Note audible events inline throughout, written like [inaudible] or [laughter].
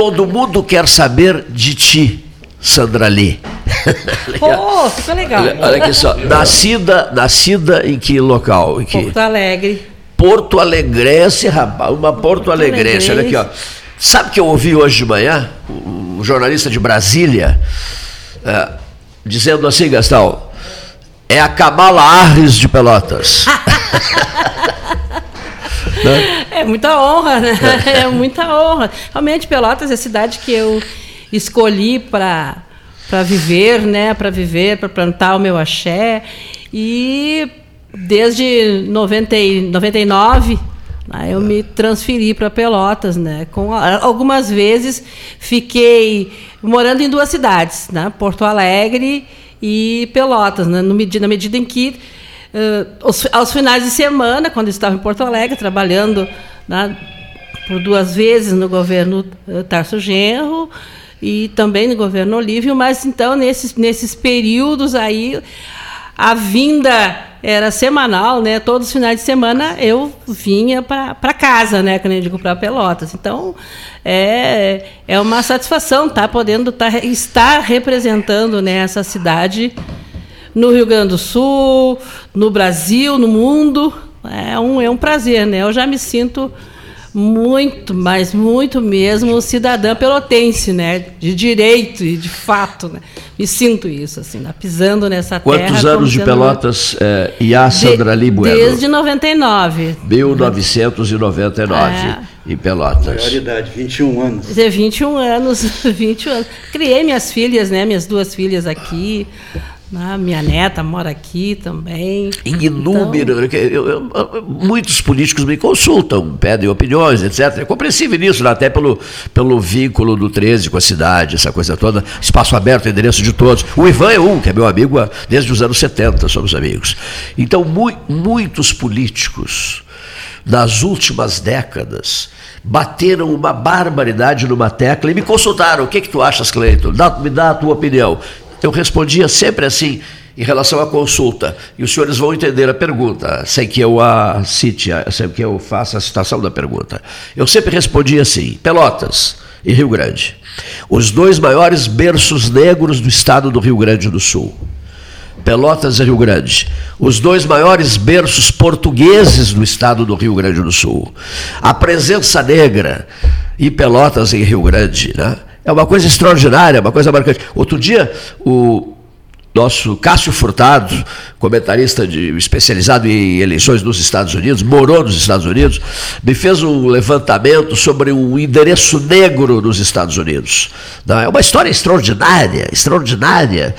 Todo mundo quer saber de ti, Sandra Lee. [laughs] oh, ficou legal. Olha, olha, aqui só. Nascida, nascida em que local? Em que? Porto Alegre. Porto Alegrense, rapaz. Uma Porto Alegrense. Olha aqui, ó. Sabe que eu ouvi hoje de manhã? Um jornalista de Brasília é, dizendo assim, Gastão. É a Kamala Harris de Pelotas. [laughs] né? [laughs] É muita honra, né? [laughs] É muita honra. Realmente, Pelotas é a cidade que eu escolhi para para viver, né? Para viver, para plantar o meu axé. E desde 90, 99 né, eu me transferi para Pelotas, né? Com algumas vezes fiquei morando em duas cidades, né? Porto Alegre e Pelotas, né? No, na medida em que aos, aos, finais de semana, quando estava em Porto Alegre, trabalhando né, por duas vezes no governo uh, Tarso Genro e também no governo Olívio, mas então nesses, nesses períodos aí a vinda era semanal, né? Todos os finais de semana eu vinha para casa, né? Quando eu digo para Pelotas. Então é, é uma satisfação tá, podendo tá, estar representando né, essa cidade no Rio Grande do Sul, no Brasil, no mundo. É um, é um prazer, né? Eu já me sinto muito, mas muito mesmo cidadã pelotense, né? De direito e de fato, né? Me sinto isso, assim, né? pisando nessa Quantos terra. Quantos anos de Pelotas é, Iá Sandra de, Bueno? Desde 99. 1999, é. em Pelotas. Maior idade, 21 anos. É, 21 anos, [laughs] 21 anos. Criei minhas filhas, né? Minhas duas filhas aqui. Ah, minha neta mora aqui também. Em inúmero. Então... Eu, eu, muitos políticos me consultam, pedem opiniões, etc. É compreensível isso, né? até pelo, pelo vínculo do 13 com a cidade, essa coisa toda. Espaço aberto, endereço de todos. O Ivan é um, que é meu amigo desde os anos 70, somos amigos. Então, mu muitos políticos, nas últimas décadas, bateram uma barbaridade numa tecla e me consultaram. O que, que tu achas, Cleiton? Me dá a tua opinião. Eu respondia sempre assim, em relação à consulta, e os senhores vão entender a pergunta, sem que eu a cite, sem que eu faça a citação da pergunta. Eu sempre respondia assim: Pelotas e Rio Grande, os dois maiores berços negros do estado do Rio Grande do Sul. Pelotas e Rio Grande, os dois maiores berços portugueses do estado do Rio Grande do Sul. A presença negra e Pelotas em Rio Grande, né? É uma coisa extraordinária, uma coisa marcante. Outro dia, o nosso Cássio Furtado, comentarista de, especializado em eleições nos Estados Unidos, morou nos Estados Unidos, me fez um levantamento sobre o endereço negro nos Estados Unidos. É uma história extraordinária, extraordinária,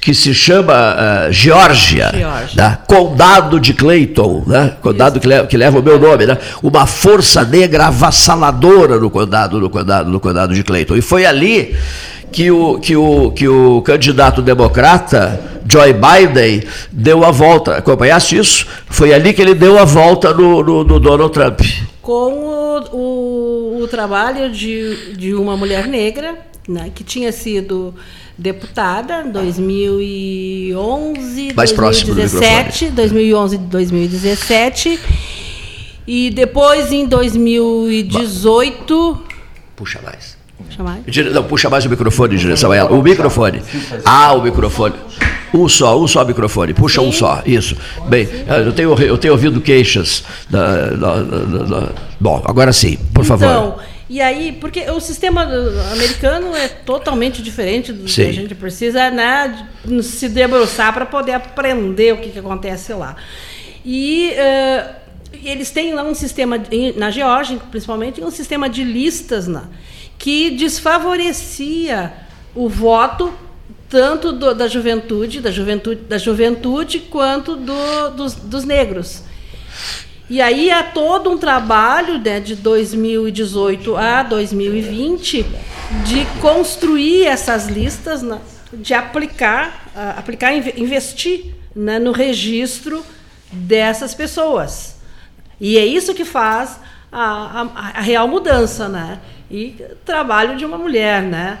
que se chama uh, Geórgia, né? Condado de Clayton, né? condado que leva, que leva, o meu nome, né? uma força negra avassaladora no condado, no condado, no condado de Clayton. E foi ali que o, que o, que o candidato democrata, Joe Biden, deu a volta. Acompanhaste isso? Foi ali que ele deu a volta no, no, no Donald Trump. Com o, o, o, trabalho de, de uma mulher negra, né, que tinha sido deputada em 2011, Mais 2017, 2011 2017. E depois, em 2018... Puxa mais. Puxa mais. Não, puxa mais o microfone direção a ela. O microfone. Ah, o microfone. Um só, um só microfone. Puxa um só. Isso. Bem, eu tenho, eu tenho ouvido queixas. Da, da, da, Bom, agora sim, por favor. Então, e aí, porque o sistema americano é totalmente diferente do sim. que a gente precisa né, se debruçar para poder aprender o que, que acontece lá. E. Uh, eles têm lá um sistema, na Geórgia, principalmente, um sistema de listas, né? Que desfavorecia o voto tanto do, da juventude, da juventude, da juventude quanto do, dos, dos, negros. E aí há todo um trabalho né, de 2018 a 2020 de construir essas listas, né, de aplicar, uh, aplicar, investir né, no registro dessas pessoas. E é isso que faz a, a, a real mudança, né? E trabalho de uma mulher, né?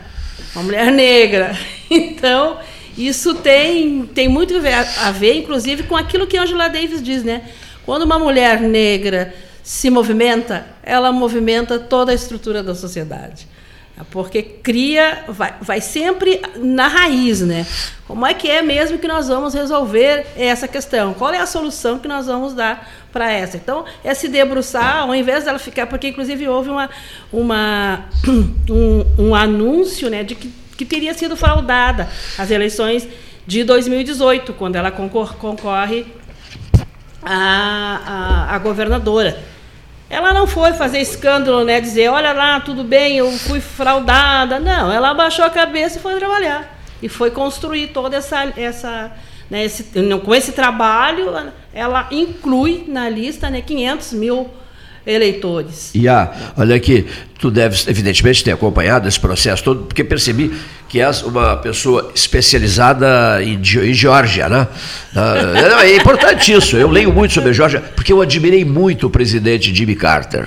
Uma mulher negra. [laughs] Então, isso tem, tem muito a ver, inclusive, com aquilo que Angela Davis diz, né? Quando uma mulher negra se movimenta, ela movimenta toda a estrutura da sociedade. Porque cria, vai, vai sempre na raiz, né? Como é que é mesmo que nós vamos resolver essa questão? Qual é a solução que nós vamos dar para essa? Então, é se debruçar, ao invés dela ficar, porque inclusive houve uma, uma, [clears throat] um, um anúncio né, de que, que teria sido fraudada as eleições de 2018, quando ela concor concorre a, a, a governadora. Ela não foi fazer escândalo, né? Dizer, olha lá, tudo bem, eu fui fraudada. Não, ela abaixou a cabeça e foi trabalhar. E foi construir toda essa. essa né, esse, com esse trabalho, ela inclui na lista né, 500 mil eleitores. E a, olha aqui, tu deves evidentemente ter acompanhado esse processo todo, porque percebi que és uma pessoa especializada em, em Geórgia, né? Ah, é importante isso. Eu leio muito sobre a Geórgia, porque eu admirei muito o presidente Jimmy Carter.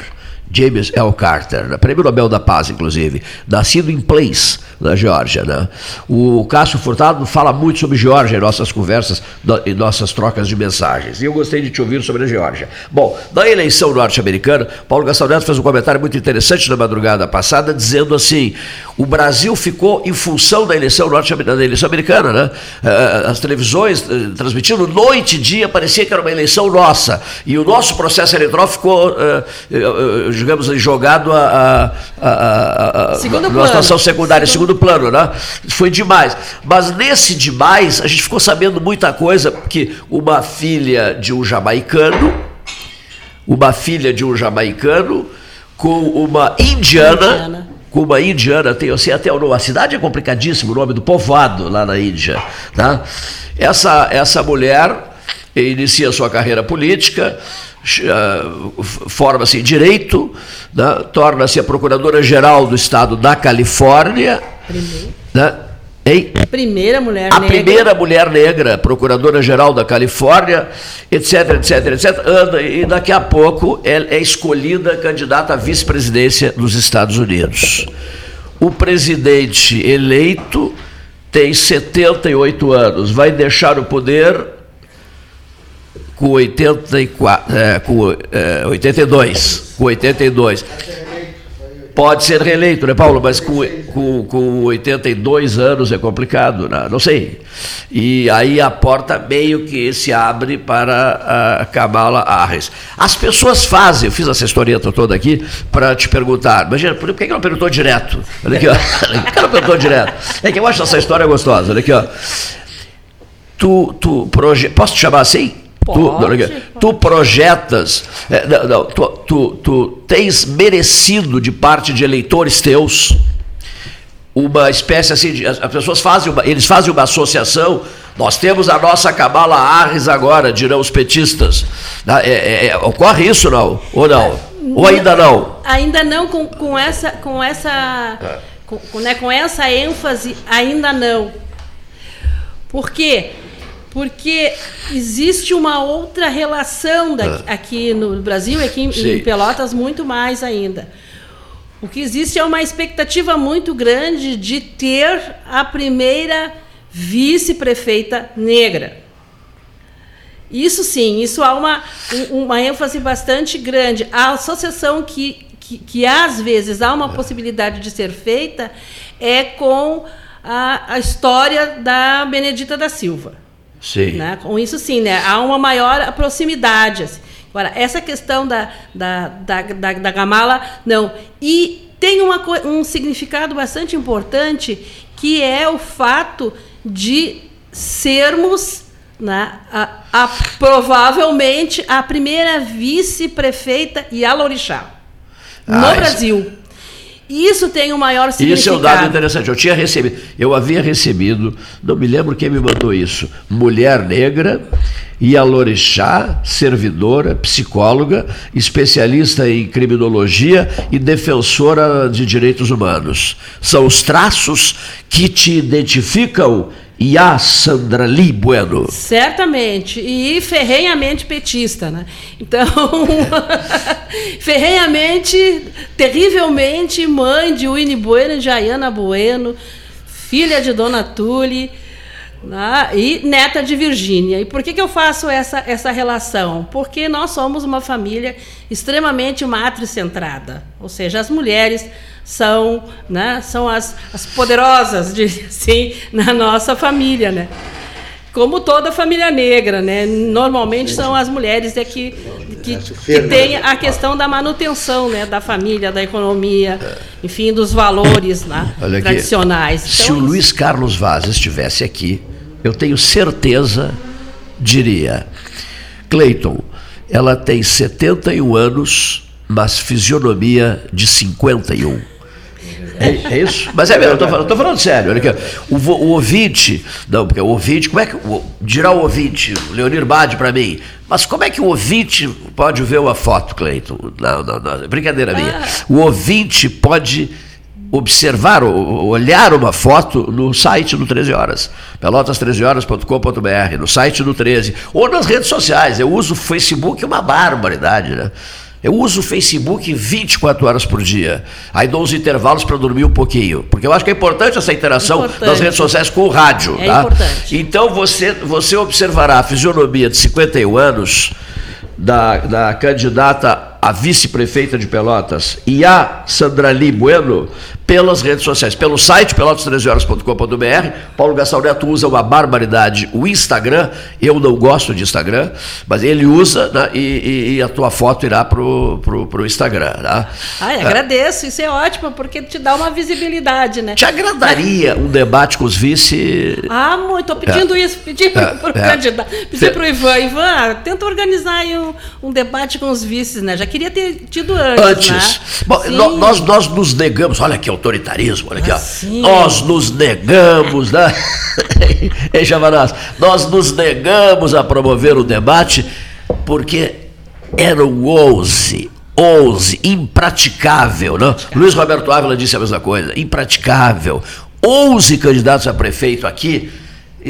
James L. Carter, prêmio Nobel da Paz, inclusive, nascido em Place, na Geórgia. Né? O Cássio Furtado fala muito sobre Geórgia em nossas conversas, em nossas trocas de mensagens. E eu gostei de te ouvir sobre a Geórgia. Bom, na eleição norte-americana, Paulo Gastão Neto fez um comentário muito interessante na madrugada passada, dizendo assim: o Brasil ficou em função da eleição norte-americana, eleição americana, né? Eh, eh, as televisões eh, transmitindo noite e dia, parecia que era uma eleição nossa. E o nosso processo eleitoral ficou digamos, jogado a, a, a, a numa situação secundária, segundo, segundo plano, né? Foi demais. Mas nesse demais, a gente ficou sabendo muita coisa, porque uma filha de um jamaicano, uma filha de um jamaicano com uma indiana, indiana. com uma indiana, tem assim, até a cidade é complicadíssimo, o nome do povoado lá na Índia, tá? Essa, essa mulher inicia sua carreira política, forma-se em direito, né, torna-se a procuradora-geral do estado da Califórnia. Primeiro. Né, Hein? Primeira mulher a negra. A primeira mulher negra, procuradora-geral da Califórnia, etc, etc, etc. Anda e daqui a pouco é, é escolhida candidata à vice-presidência dos Estados Unidos. O presidente eleito tem 78 anos, vai deixar o poder com 84, é, com é, 82, com 82. Pode ser reeleito, né, Paulo? Mas com, com, com 82 anos é complicado, né? não sei. E aí a porta meio que se abre para a Kamala Harris. As pessoas fazem, eu fiz essa historieta toda aqui para te perguntar, imagina, por que ela perguntou direto? Olha aqui, ó. [laughs] Por que ela perguntou direto? É que eu acho essa história gostosa, olha aqui, ó. Tu, tu proje... Posso te chamar assim? Pode, tu, tu projetas, é, não, não, tu, tu, tu tens merecido de parte de eleitores teus uma espécie assim, de, as pessoas fazem, uma, eles fazem uma associação. Nós temos a nossa cabala Arres agora, dirão os petistas. É, é, é, ocorre isso não? Ou não? Ou ainda não? Ainda não com, com essa, com essa, é. com, né, com essa ênfase, ainda não. Por quê? Porque existe uma outra relação daqui, ah. aqui no Brasil e aqui em, em Pelotas muito mais ainda. O que existe é uma expectativa muito grande de ter a primeira vice-prefeita negra. Isso sim, isso há uma, uma ênfase bastante grande. A associação que, que, que às vezes há uma possibilidade de ser feita é com a, a história da Benedita da Silva. Sim. Né? Com isso, sim, né? há uma maior proximidade. Assim. Agora, essa questão da, da, da, da, da Gamala, não. E tem uma, um significado bastante importante, que é o fato de sermos né, a, a, provavelmente a primeira vice-prefeita Yalorixá no ah, Brasil. Isso tem um maior significado. Isso é um dado interessante. Eu tinha recebido, eu havia recebido, não me lembro quem me mandou isso, mulher negra, Ialorixá, servidora, psicóloga, especialista em criminologia e defensora de direitos humanos. São os traços que te identificam e a Sandra Lee Bueno. Certamente. E ferrenhamente petista, né? Então, [laughs] ferrenhamente, terrivelmente mãe de Winnie Bueno e Jaiana Bueno, filha de Dona Tule, Né? E neta de Virgínia. E por que, que eu faço essa, essa relação? Porque nós somos uma família extremamente matricentrada. Ou seja, as mulheres são, né, são as, as poderosas, [laughs] de, assim, na nossa família. Né? Como toda família negra, né? Normalmente são as mulheres é que, que, que têm a questão da manutenção né? da família, da economia, enfim, dos valores né? tradicionais. Então, se o Luiz Carlos Vaz estivesse aqui, eu tenho certeza, diria, Cleiton, ela tem 71 anos, mas fisionomia de 51. É, é, isso? Mas é mesmo, eu tô falando, tô falando sério. Olha aqui, o, o ouvinte, não, porque o ouvinte, como é que. O, dirá o ouvinte, o Leonir Bade para mim, mas como é que o ouvinte pode ver uma foto, Cleiton? Não, não, não, brincadeira minha. Ah. O ouvinte pode observar, olhar uma foto no site do 13 Horas, pelotas13horas.com.br, no site do 13, ou nas redes sociais. Eu uso o Facebook, uma barbaridade, né? Eu uso o Facebook 24 horas por dia. Aí dou os intervalos para dormir um pouquinho. Porque eu acho que é importante essa interação importante. das redes sociais com o rádio. É tá? importante. Então você, você observará a fisionomia de 51 anos da, da candidata a vice-prefeita de Pelotas e a Sandrali Bueno pelas redes sociais, pelo site pelotas13horas.com.br. Paulo Gastão Neto usa uma barbaridade o Instagram. Eu não gosto de Instagram, mas ele usa né, e, e, a tua foto irá pro, pro, pro Instagram. Tá? Ai, agradeço, isso é ótimo, porque te dá uma visibilidade, né? Te agradaria um debate com os vice. Ah, muito, estou pedindo é. isso, pedi para o é. candidato, pedi para o Ivan. Ivan, tenta organizar aí um, um, debate com os vices, né? Já queria ter tido antes. Antes. Né? Bom, nós, nós nos negamos, olha aqui, autoritarismo, olha aqui, ó. Nós nos negamos, né? [laughs] Ei, Chavanás, nós nos negamos a promover o debate porque eram 11 11, impraticável, não? Luiz Roberto Ávila disse a mesma coisa, impraticável. 11 candidatos a prefeito aqui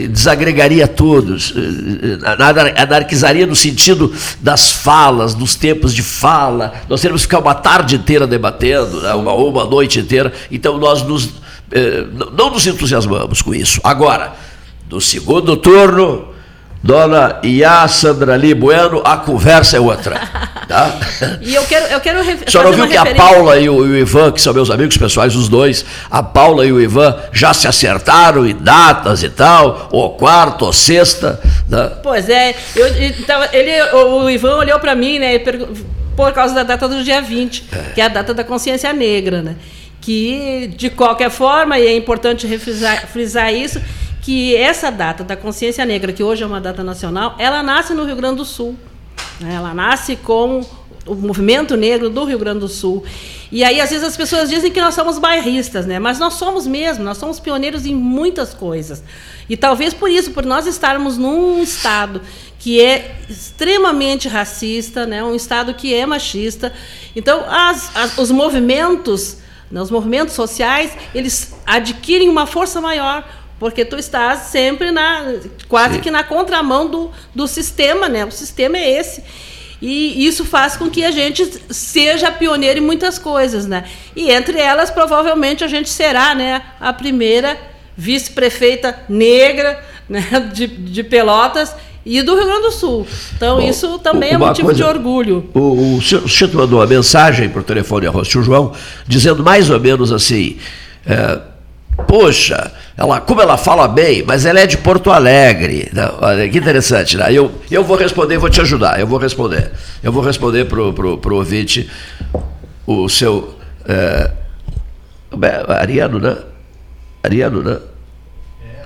desagregaria todos, eh, eh, anarquizaria no sentido das falas, dos tempos de fala. Nós teríamos que ficar uma tarde inteira debatendo, né, uma, uma noite inteira. Então nós nos, eh, não nos entusiasmamos com isso. Agora, no segundo turno, Dona Iá Sandrali Bueno, a conversa é outra. [laughs] Tá? e eu quero, eu quero A senhora ouviu que referência... a Paula e o, e o, Ivan, que são meus amigos pessoais, os dois, a Paula e o Ivan já se acertaram em datas e tal, ou quarta, ou sexta. Né? Pois é, eu, então, ele, o Ivan olhou para mim, né, por causa da data do dia 20, é. que é a data da consciência negra, né? Que, de qualquer forma, e é importante frisar, frisar isso, que essa data da consciência negra, que hoje é uma data nacional, ela nasce no Rio Grande do Sul. Né? Ela nasce com o movimento negro do Rio Grande do Sul. E aí, às vezes, as pessoas dizem que nós somos bairristas, né? Mas nós somos mesmo, nós somos pioneiros em muitas coisas. E talvez por isso, por nós estarmos num estado que é extremamente racista, né? um estado que é machista. Então, as, as, os movimentos, né? os movimentos sociais, eles adquirem uma força maior porque tu estás sempre na quase Sim. que na contramão do, do sistema, né? O sistema é esse. E isso faz com que a gente seja pioneiro em muitas coisas, né? E entre elas, provavelmente, a gente será né, a primeira vice-prefeita negra [laughs] né, de, de Pelotas e do Rio Grande do Sul. Então, Bom, isso também é motivo coisa, de orgulho. O, o, senhor mandou uma mensagem por telefone a Rocio João, dizendo mais ou menos assim. É, Poxa, ela, como ela fala bem, mas ela é de Porto Alegre. Olha, que interessante. Né? Eu, eu vou responder, vou te ajudar. Eu vou responder. Eu vou responder para o pro, pro ouvinte o seu. É, Ariano, né? Ariano, né?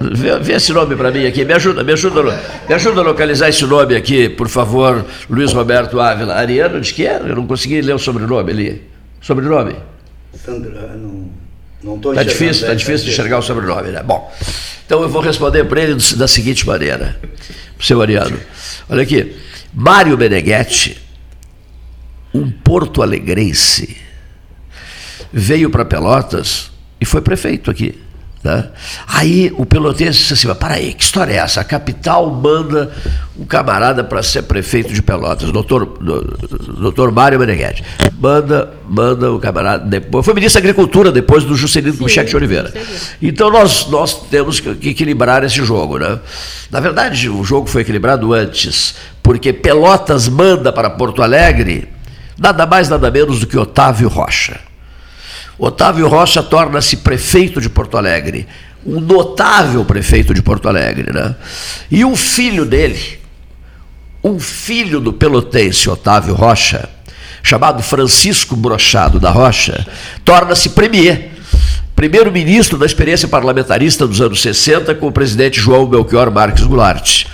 Vê, vê esse nome para mim aqui. Me ajuda, me ajuda, me ajuda a localizar esse nome aqui, por favor, Luiz Roberto Ávila. Ariano de que era? Eu não consegui ler o sobrenome ali. Sobrenome? Sandra, não. Estou Está difícil, está difícil de enxergar o sobrenome, né? Bom, então eu vou responder para ele da seguinte maneira, para o seu Ariano. Olha aqui, Mário Meneghetti, um porto-alegrense, veio para Pelotas e foi prefeito aqui. Né? Aí o pelotense disse assim: mas para aí, que história é essa? A capital manda um camarada para ser prefeito de Pelotas, doutor, doutor Mário Meneghetti. Manda, manda o camarada. Depois, foi ministro da Agricultura depois do Juscelino Kubitschek de Oliveira. Então nós, nós temos que equilibrar esse jogo. Né? Na verdade, o jogo foi equilibrado antes, porque Pelotas manda para Porto Alegre nada mais, nada menos do que Otávio Rocha. Otávio Rocha torna-se prefeito de Porto Alegre, um notável prefeito de Porto Alegre, né? E o filho dele, um filho do pelotense Otávio Rocha, chamado Francisco Brochado da Rocha, torna-se premier, primeiro-ministro da experiência parlamentarista dos anos 60 com o presidente João Belchior Marques Goulart.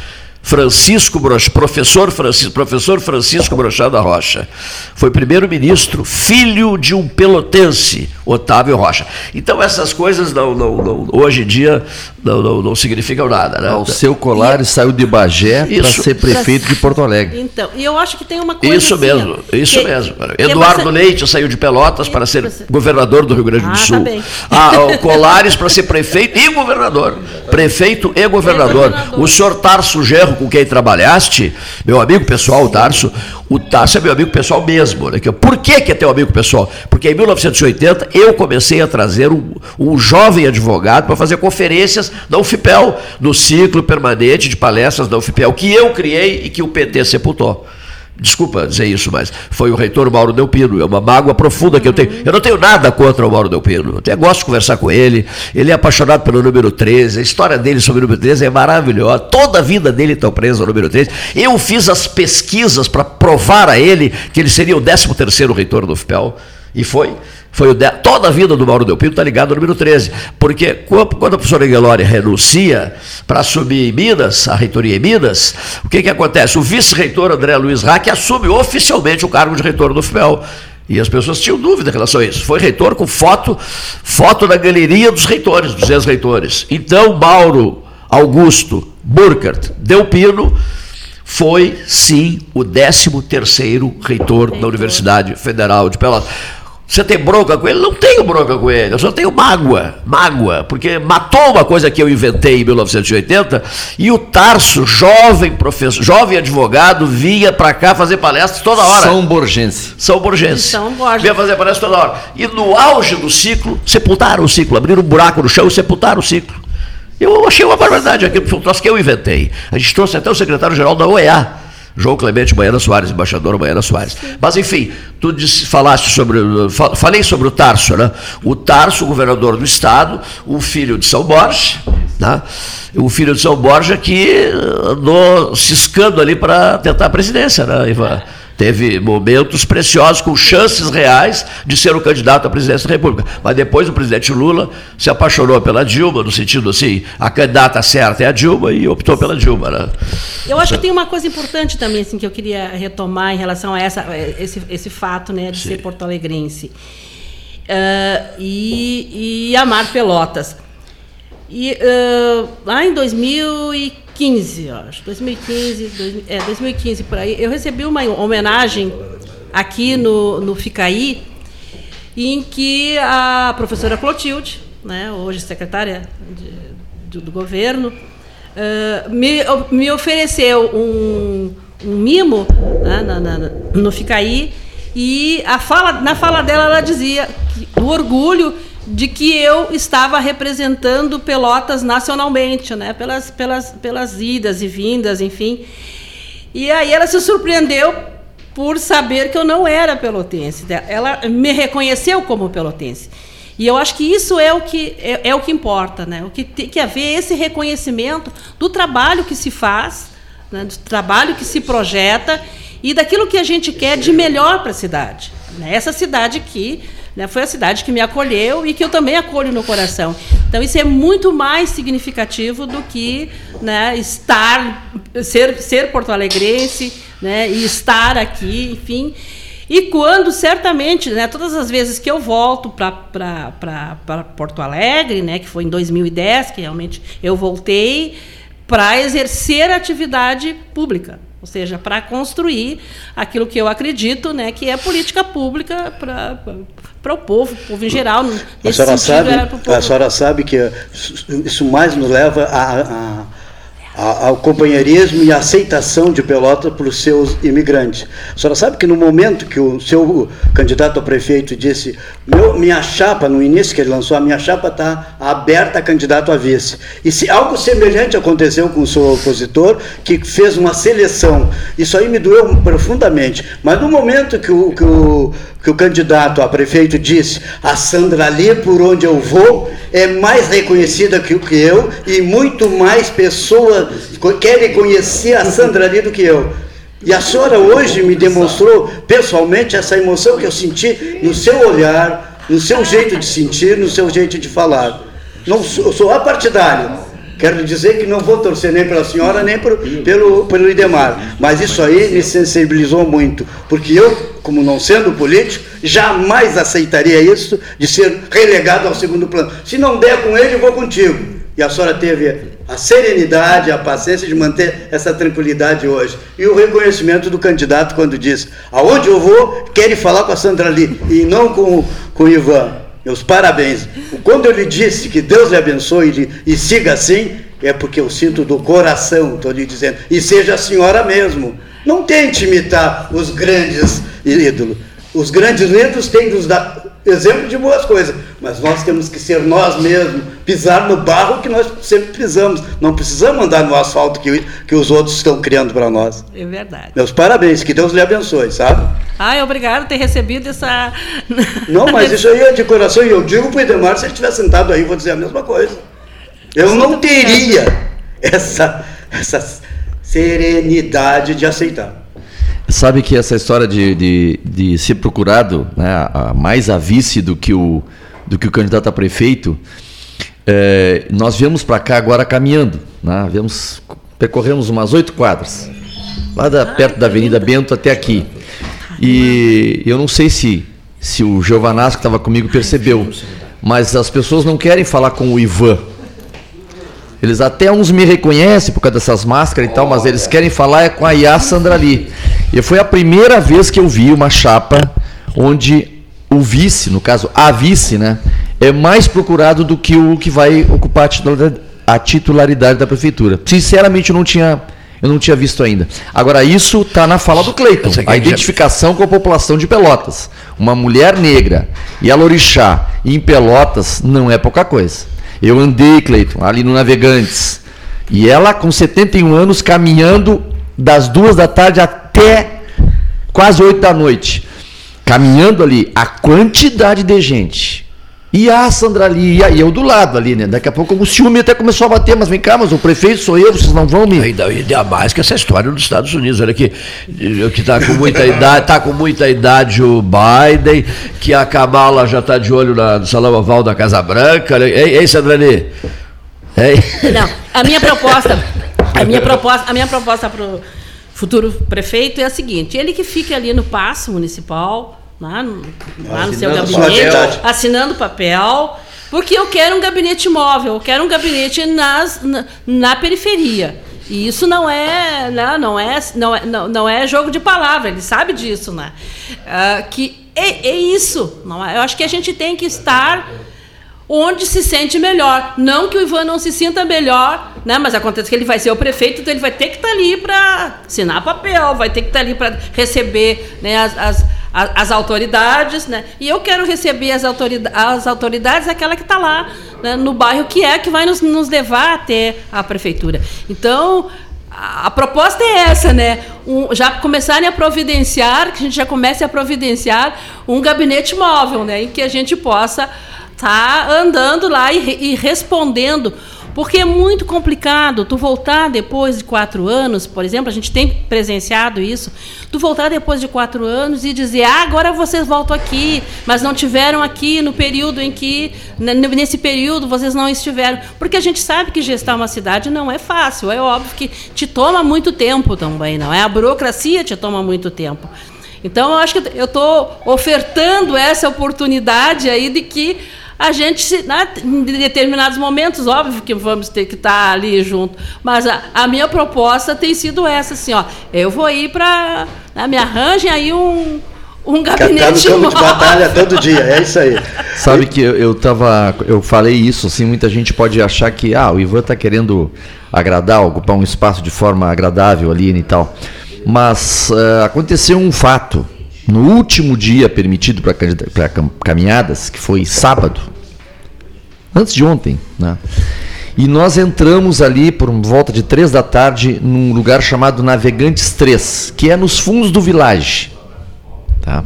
Francisco Broch, professor Francisco, professor Francisco Brochada Rocha. Foi primeiro-ministro, filho de um pelotense, Otávio Rocha. Então essas coisas não, não, não hoje em dia não, não, não significam nada. Né? O seu colar e... saiu de Bagé para ser prefeito de Porto Alegre. Então, e eu acho que tem uma coisa. Isso assim, mesmo, isso que, mesmo. Que Eduardo você... Leite saiu de Pelotas para ser você... governador do Rio Grande do ah, Sul. Tá ah, o Colares para ser prefeito e governador. Prefeito e governador. governador. O senhor Tarso Gerro com quem trabalhaste, meu amigo pessoal, o Tarso, o Tarso é meu amigo pessoal mesmo. Né? Por que, que é teu amigo pessoal? Porque em 1980 eu comecei a trazer um, um jovem advogado para fazer conferências da UFPEL, no ciclo permanente de palestras da UFPEL, que eu criei e que o PT sepultou. Desculpa dizer isso, mas foi o reitor Mauro Delpino. É uma mágoa profunda que eu tenho. Eu não tenho nada contra o Mauro Delpino. Eu até gosto de conversar com ele. Ele é apaixonado pelo número 13. A história dele sobre o número 13 é maravilhosa. Toda a vida dele está presa ao número 13. Eu fiz as pesquisas para provar a ele que ele seria o 13 terceiro reitor do FPEL. E foi. Foi o de... Toda a vida do Mauro Delpino está ligada ao número 13. Porque quando a professora Guelori renuncia para assumir em Minas, a reitoria em Minas, o que, que acontece? O vice-reitor André Luiz Rack assume oficialmente o cargo de reitor do FPEL. E as pessoas tinham dúvida em relação a isso. Foi reitor com foto, foto da galeria dos reitores, dos ex-reitores. Então, Mauro Augusto Burkhardt Delpino foi, sim, o 13 terceiro reitor da Universidade Federal de Pelotas. Você tem bronca com ele? Não tenho bronca com ele, eu só tenho mágoa, mágoa, porque matou uma coisa que eu inventei em 1980 e o Tarso, jovem professor, jovem advogado, vinha para cá fazer palestras toda hora. São Borgense. São Borgense. São Borgense. Vinha fazer palestras toda hora. E no auge do ciclo, sepultaram o ciclo, abriram um buraco no chão e sepultaram o ciclo. Eu achei uma barbaridade aquilo, foi um troço que eu inventei. A gente trouxe até o secretário-geral da OEA João Clemente Baiana Soares, embaixador Baiana Soares. Mas, enfim, tu disse, falaste sobre. Falei sobre o Tarso, né? O Tarso, governador do estado, o filho de São Borges, né? o filho de São Borges que andou ciscando ali para tentar a presidência, né, Ivan? Teve momentos preciosos, com chances reais de ser o candidato à presidência da República. Mas depois o presidente Lula se apaixonou pela Dilma, no sentido assim, a candidata certa é a Dilma e optou pela Dilma. Né? Eu acho que tem uma coisa importante também assim, que eu queria retomar em relação a essa, esse, esse fato né, de Sim. ser porto-alegrense. Uh, e, e amar Pelotas. E uh, lá em 2015, 2015, acho. 2015, dois, é, 2015 por aí. Eu recebi uma homenagem aqui no, no Ficaí, em que a professora Clotilde, né, hoje secretária de, do, do, governo, uh, me, me ofereceu um, um mimo né, na, na, no Ficaí, e a fala, na fala dela ela dizia que, o orgulho de que eu estava representando Pelotas nacionalmente, né? pelas, pelas, pelas idas e vindas, enfim. E aí ela se surpreendeu por saber que eu não era pelotense. Ela me reconheceu como pelotense. E eu acho que isso é o que, é, é o que importa, né? o que tem que haver esse reconhecimento do trabalho que se faz, né? do trabalho que se projeta e daquilo que a gente quer de melhor para a cidade. Né? Essa cidade que né? Foi a cidade que me acolheu e que eu também acolho no coração. Então isso é muito mais significativo do que né, estar, ser, ser porto-alegrense né, e estar aqui, enfim. E quando, certamente, né, todas as vezes que eu volto para Porto Alegre, né, que foi em 2010, que realmente eu voltei, para exercer atividade pública ou seja, para construir aquilo que eu acredito, né, que é política pública para para o povo, o povo em geral. A senhora, sabe, a senhora sabe que isso mais nos leva a, a ao companheirismo e à aceitação de Pelotas por seus imigrantes. A senhora sabe que no momento que o seu candidato a prefeito disse minha chapa, no início que ele lançou, a minha chapa está aberta a candidato a vice. E se algo semelhante aconteceu com o seu opositor, que fez uma seleção, isso aí me doeu profundamente. Mas no momento que o, que o, que o candidato a prefeito disse, a Sandra ali por onde eu vou é mais reconhecida que, que eu e muito mais pessoas querem conhecer a Sandra ali do que eu. E a senhora hoje me demonstrou pessoalmente essa emoção que eu senti no seu olhar, no seu jeito de sentir, no seu jeito de falar. Não eu sou apartidário. Quero dizer que não vou torcer nem pela senhora, nem por, pelo, pelo Idemar. Mas isso aí me sensibilizou muito. Porque eu, como não sendo político, jamais aceitaria isso de ser relegado ao segundo plano. Se não der com ele, vou contigo. E a senhora teve a serenidade, a paciência de manter essa tranquilidade hoje. E o reconhecimento do candidato quando diz: aonde eu vou, querem falar com a Sandra ali e não com, com o Ivan. Meus parabéns. Quando eu lhe disse que Deus lhe abençoe e, e siga assim, é porque eu sinto do coração, estou lhe dizendo. E seja a senhora mesmo. Não tente imitar os grandes ídolos. Os grandes ídolos têm nos dar exemplo de boas coisas, mas nós temos que ser nós mesmos, pisar no barro que nós sempre pisamos. Não precisamos andar no asfalto que, que os outros estão criando para nós. É verdade. Meus parabéns, que Deus lhe abençoe, sabe? Ai, obrigado por ter recebido essa. [laughs] Não, mas isso aí é de coração, e eu digo para o Edemar, se ele estiver sentado aí, vou dizer a mesma coisa. Eu não teria essa, essa serenidade de aceitar. Sabe que essa história de, de, de ser procurado né, a, mais a vice do que o, do que o candidato a prefeito, é, nós viemos para cá agora caminhando. Né, viemos, percorremos umas oito quadras, lá da, perto da Avenida Bento até aqui. E eu não sei se, se o Giovanasco que estava comigo percebeu, mas as pessoas não querem falar com o Ivan. Eles até uns me reconhecem por causa dessas máscaras e tal, mas eles querem falar é com a Iá Sandra ali. E foi a primeira vez que eu vi uma chapa onde o vice, no caso a vice, né, é mais procurado do que o que vai ocupar a titularidade, a titularidade da prefeitura. Sinceramente, eu não tinha eu não tinha visto ainda. Agora, isso está na fala do Cleiton. A identificação com a população de Pelotas. Uma mulher negra e a Lorixá em Pelotas não é pouca coisa. Eu andei, Cleiton, ali no Navegantes. E ela, com 71 anos, caminhando das duas da tarde até quase oito da noite. Caminhando ali, a quantidade de gente. E a Sandra ali, e eu do lado ali, né? Daqui a pouco o ciúme até começou a bater, mas vem cá, mas o prefeito sou eu, vocês não vão me. Ainda, ainda mais que essa história dos Estados Unidos, olha aqui, que está com muita idade, tá com muita idade o Biden, que a Kamala já está de olho na, no salão oval da Casa Branca. Ei, ei Sandra ali. Ei. Não, a minha proposta, a minha [laughs] proposta, a minha proposta para o futuro prefeito é a seguinte: ele que fique ali no passo municipal, lá no, lá no seu gabinete, assinando papel, porque eu quero um gabinete móvel, eu quero um gabinete nas, na, na periferia. E isso não é, não, não é, não é, não, não é jogo de palavra. Ele sabe disso, né? Uh, que é, é isso. Não é? Eu acho que a gente tem que estar onde se sente melhor. Não que o Ivan não se sinta melhor, né? mas acontece que ele vai ser o prefeito, então ele vai ter que estar tá ali para assinar papel, vai ter que estar tá ali para receber né, as, as, as, autoridades. Né? E eu quero receber as, autoridades, as autoridades aquela que está lá né, no bairro, que é que vai nos, nos levar até a prefeitura. Então, a, proposta é essa, né? Um, já começarem a providenciar, que a gente já comece a providenciar um gabinete móvel, né? Em que a gente possa tá andando lá e, e respondendo porque é muito complicado tu voltar depois de quatro anos, por exemplo, a gente tem presenciado isso, tu voltar depois de quatro anos e dizer, ah, agora vocês voltam aqui, mas não tiveram aqui no período em que, nesse período, vocês não estiveram. Porque a gente sabe que gestar uma cidade não é fácil, é óbvio que te toma muito tempo também, não é? A burocracia te toma muito tempo. Então, eu acho que eu estou ofertando essa oportunidade aí de que a gente, né, em determinados momentos, óbvio que vamos ter que estar ali junto, mas a, a minha proposta tem sido essa, assim, ó, eu vou ir para, né, me arranjem aí um, um gabinete tá no campo de batalha todo dia, é isso aí. [laughs] Sabe que eu, eu tava, eu falei isso, assim, muita gente pode achar que ah, o Ivan está querendo agradar, ocupar um espaço de forma agradável ali e tal. Mas uh, aconteceu um fato no último dia permitido para caminhadas, que foi sábado, antes de ontem, né? E nós entramos ali por volta de três da tarde num lugar chamado Navegantes 3, que é nos fundos do Village. Tá?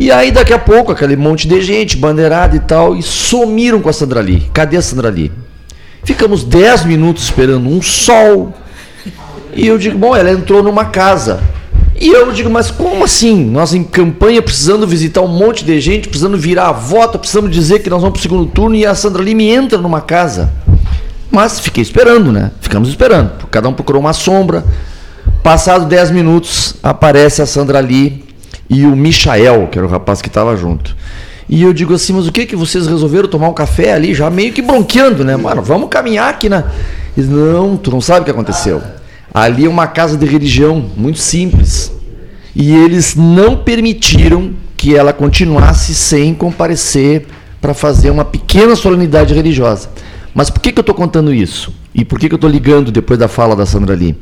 E aí daqui a pouco aquele monte de gente, bandeirada e tal, e sumiram com a Sandra Lee. Cadê a Sandra Lee? Ficamos 10 minutos esperando um sol. E eu digo, bom, ela entrou numa casa. E eu digo, mas como assim? Nós em campanha precisando visitar um monte de gente, precisando virar a voto, precisamos dizer que nós vamos para o segundo turno e a Sandra Lee me entra numa casa. Mas fiquei esperando, né? Ficamos esperando. Cada um procurou uma sombra. Passado 10 minutos, aparece a Sandra ali e o Michael, que era o rapaz que estava junto. E eu digo assim, mas o que que vocês resolveram tomar um café ali, já meio que bronqueando, né? Mano, vamos caminhar aqui na. Diz, não, tu não sabe o que aconteceu. Ali é uma casa de religião, muito simples. E eles não permitiram que ela continuasse sem comparecer para fazer uma pequena solenidade religiosa. Mas por que, que eu estou contando isso? E por que, que eu estou ligando depois da fala da Sandra ali?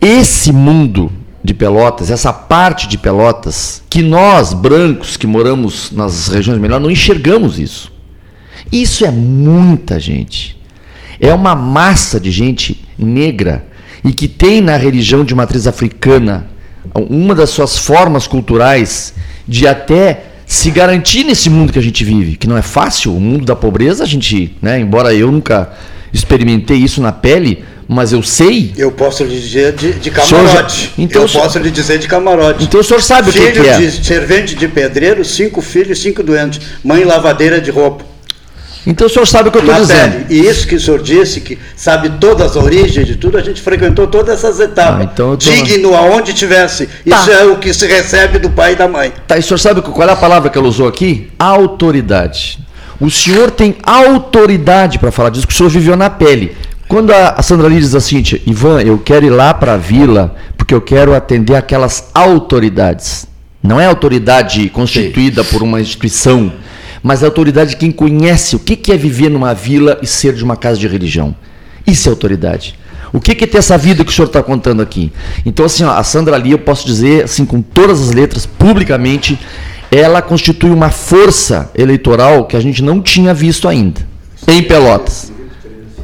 Esse mundo de Pelotas, essa parte de Pelotas, que nós, brancos, que moramos nas regiões melhores, não enxergamos isso. Isso é muita gente. É uma massa de gente negra e que tem na religião de matriz africana uma das suas formas culturais de até se garantir nesse mundo que a gente vive, que não é fácil, o mundo da pobreza, a gente, né, embora eu nunca experimentei isso na pele, mas eu sei. Eu posso lhe dizer de, de camarote. Já, então, eu senhor, posso lhe dizer de camarote. Então o senhor sabe Filho o que, que é. de servente de pedreiro, cinco filhos, cinco doentes. Mãe lavadeira de roupa. Então o senhor sabe o que eu estou dizendo. E isso que o senhor disse, que sabe todas as origens de tudo, a gente frequentou todas essas etapas. Ah, então tô... Digno aonde tivesse. Tá. Isso é o que se recebe do pai e da mãe. Tá, e o senhor sabe qual é a palavra que ela usou aqui? Autoridade. O senhor tem autoridade para falar disso, que o senhor viveu na pele. Quando a Sandra Lee diz assim, Ivan, eu quero ir lá para a vila, porque eu quero atender aquelas autoridades. Não é autoridade constituída Sim. por uma instituição mas a autoridade de quem conhece o que é viver numa vila e ser de uma casa de religião. Isso é autoridade. O que é ter essa vida que o senhor está contando aqui? Então, assim, ó, a Sandra ali, eu posso dizer, assim, com todas as letras, publicamente, ela constitui uma força eleitoral que a gente não tinha visto ainda, em Pelotas.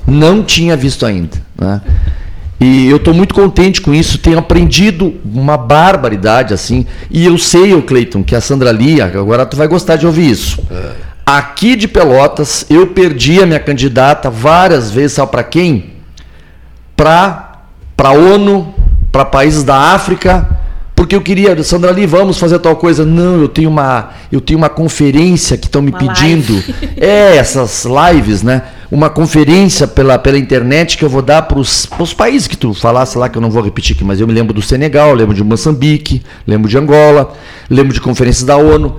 Não tinha visto ainda. Né? E eu estou muito contente com isso, tenho aprendido uma barbaridade assim. E eu sei, o Cleiton, que a Sandra Lia, agora tu vai gostar de ouvir isso. É. Aqui de Pelotas, eu perdi a minha candidata várias vezes, sabe para quem? Para a ONU, para países da África, porque eu queria, Sandra ali, vamos fazer tal coisa. Não, eu tenho uma, eu tenho uma conferência que estão me uma pedindo. Live. [laughs] É, essas lives, né? Uma conferência pela, pela internet que eu vou dar para os países que tu falasse lá, que eu não vou repetir aqui, mas eu me lembro do Senegal, lembro de Moçambique, lembro de Angola, lembro de conferências da ONU.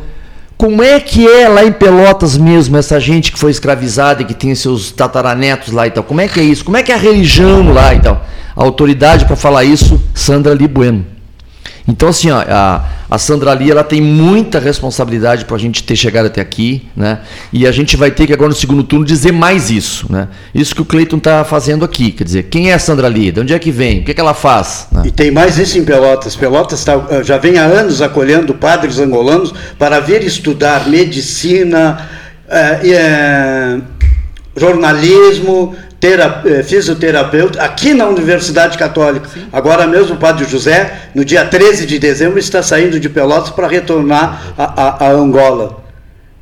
Como é que é lá em Pelotas mesmo, essa gente que foi escravizada e que tem seus tataranetos lá e tal? Como é que é isso? Como é que é a religião lá e tal? A autoridade para falar isso, Sandra Libueno. Então, assim, ó, a, a Sandra Ali ela tem muita responsabilidade para a gente ter chegado até aqui, né? E a gente vai ter que agora no segundo turno dizer mais isso, né? Isso que o Cleiton está fazendo aqui, quer dizer, quem é a Sandra Ali? De onde é que vem? O que, é que ela faz? Né? E tem mais isso em Pelotas. Pelotas tá, eh, já vem há anos acolhendo padres angolanos para vir estudar medicina, é, é, jornalismo, eh, fisioterapeuta aqui na Universidade Católica. Sim. Agora mesmo o Padre José, no dia 13 de dezembro, está saindo de Pelotas para retornar a, a, a Angola.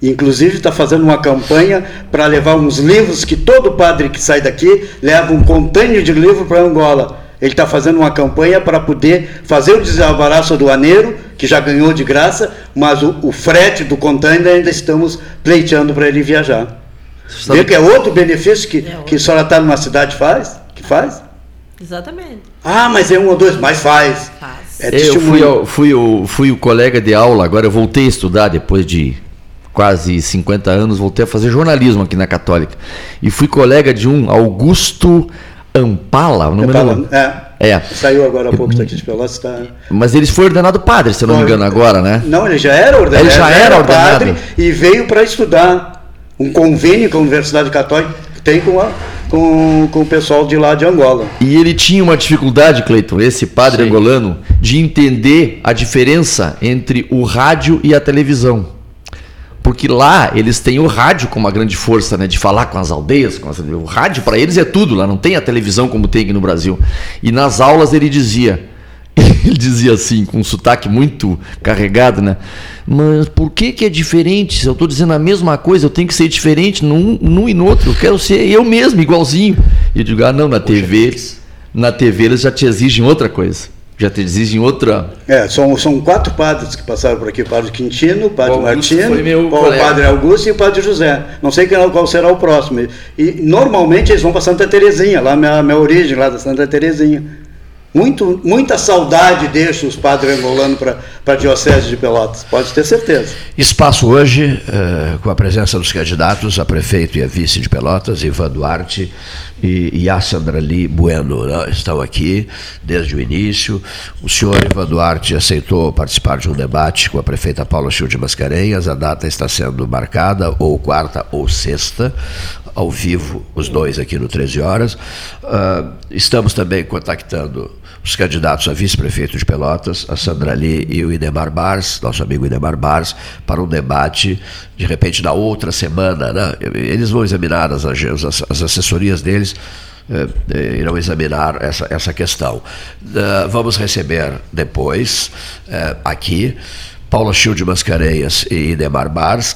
Inclusive está fazendo uma campanha para levar uns livros que todo padre que sai daqui leva um contêiner de livro para Angola. Ele está fazendo uma campanha para poder fazer o desembaraço aduaneiro, que já ganhou de graça, mas o, o frete do contêiner ainda estamos pleiteando para ele viajar. Vê que é outro benefício que, é outro. que a senhora está numa cidade faz? Que faz? Exatamente. Ah, mas é um ou dois, mas faz. Faz. É eu fui, fui, o, fui o colega de aula, agora eu voltei a estudar depois de quase 50 anos, voltei a fazer jornalismo aqui na Católica. E fui colega de um Augusto Ampala, o nome Ampala, é. É. Saiu agora há pouco daqui de Pelotas. Tá... Mas ele foi ordenado padre, se eu não me engano, agora, né? Não, ele já era ordenado. Ele já era, era ordenado. padre e veio para estudar um convênio com a Universidade Católica que tem com, a, com, com o pessoal de lá de Angola. E ele tinha uma dificuldade, Cleiton, esse padre Sim. angolano, de entender a diferença entre o rádio e a televisão porque lá eles têm o rádio como uma grande força, né, de falar com as aldeias, com as... o rádio para eles é tudo, lá não tem a televisão como tem aqui no Brasil. E nas aulas ele dizia, [laughs] ele dizia assim, com um sotaque muito carregado, né? Mas por que que é diferente? Se eu estou dizendo a mesma coisa, eu tenho que ser diferente num, num e no outro. Eu quero ser eu mesmo, igualzinho. E eu digo, ah, não, na TV, na TV eles já te exigem outra coisa já te exigem outra. É, são, são quatro padres que passaram por aqui: o padre Quintino, o padre Martino, o padre Augusto e o padre José. Não sei qual será o próximo. E normalmente eles vão para Santa Terezinha, lá minha, minha origem, lá da Santa Terezinha. Muito, muita saudade deixa os padres angolanos para a Diocese de Pelotas, pode ter certeza. Espaço hoje, uh, com a presença dos candidatos a prefeito e a vice de Pelotas, Ivan Duarte e, e a Sandra Lee Bueno, né, estão aqui desde o início. O senhor Ivan Duarte aceitou participar de um debate com a prefeita Paula Chil de Mascarenhas, a data está sendo marcada, ou quarta ou sexta, ao vivo, os dois aqui no 13 Horas. Uh, estamos também contactando os candidatos a vice-prefeito de Pelotas, a Sandra Lee e o Idemar Bars, nosso amigo Idemar Bars, para um debate, de repente, na outra semana. Né? Eles vão examinar, as, as, as assessorias deles eh, eh, irão examinar essa, essa questão. Uh, vamos receber depois, eh, aqui, Paula de Mascarenhas e Idemar Bars,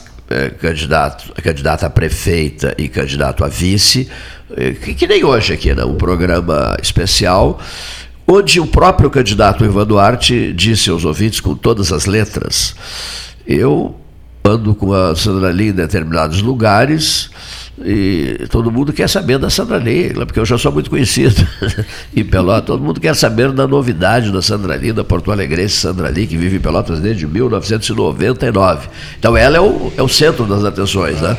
candidato, candidata a prefeita e candidato a vice, que, que, nem hoje aqui, né? um programa especial onde o próprio candidato Ivan Duarte disse aos ouvintes com todas as letras: eu ando com a Sandra Lee em determinados lugares e todo mundo quer saber da Sandra Lee, porque eu já sou muito conhecido [laughs] em Pelotas. Todo mundo quer saber da novidade da Sandra Lee, da Porto Alegrense Sandra Lee, que vive em Pelotas desde 1999. Então ela é o, é o centro das atenções, né?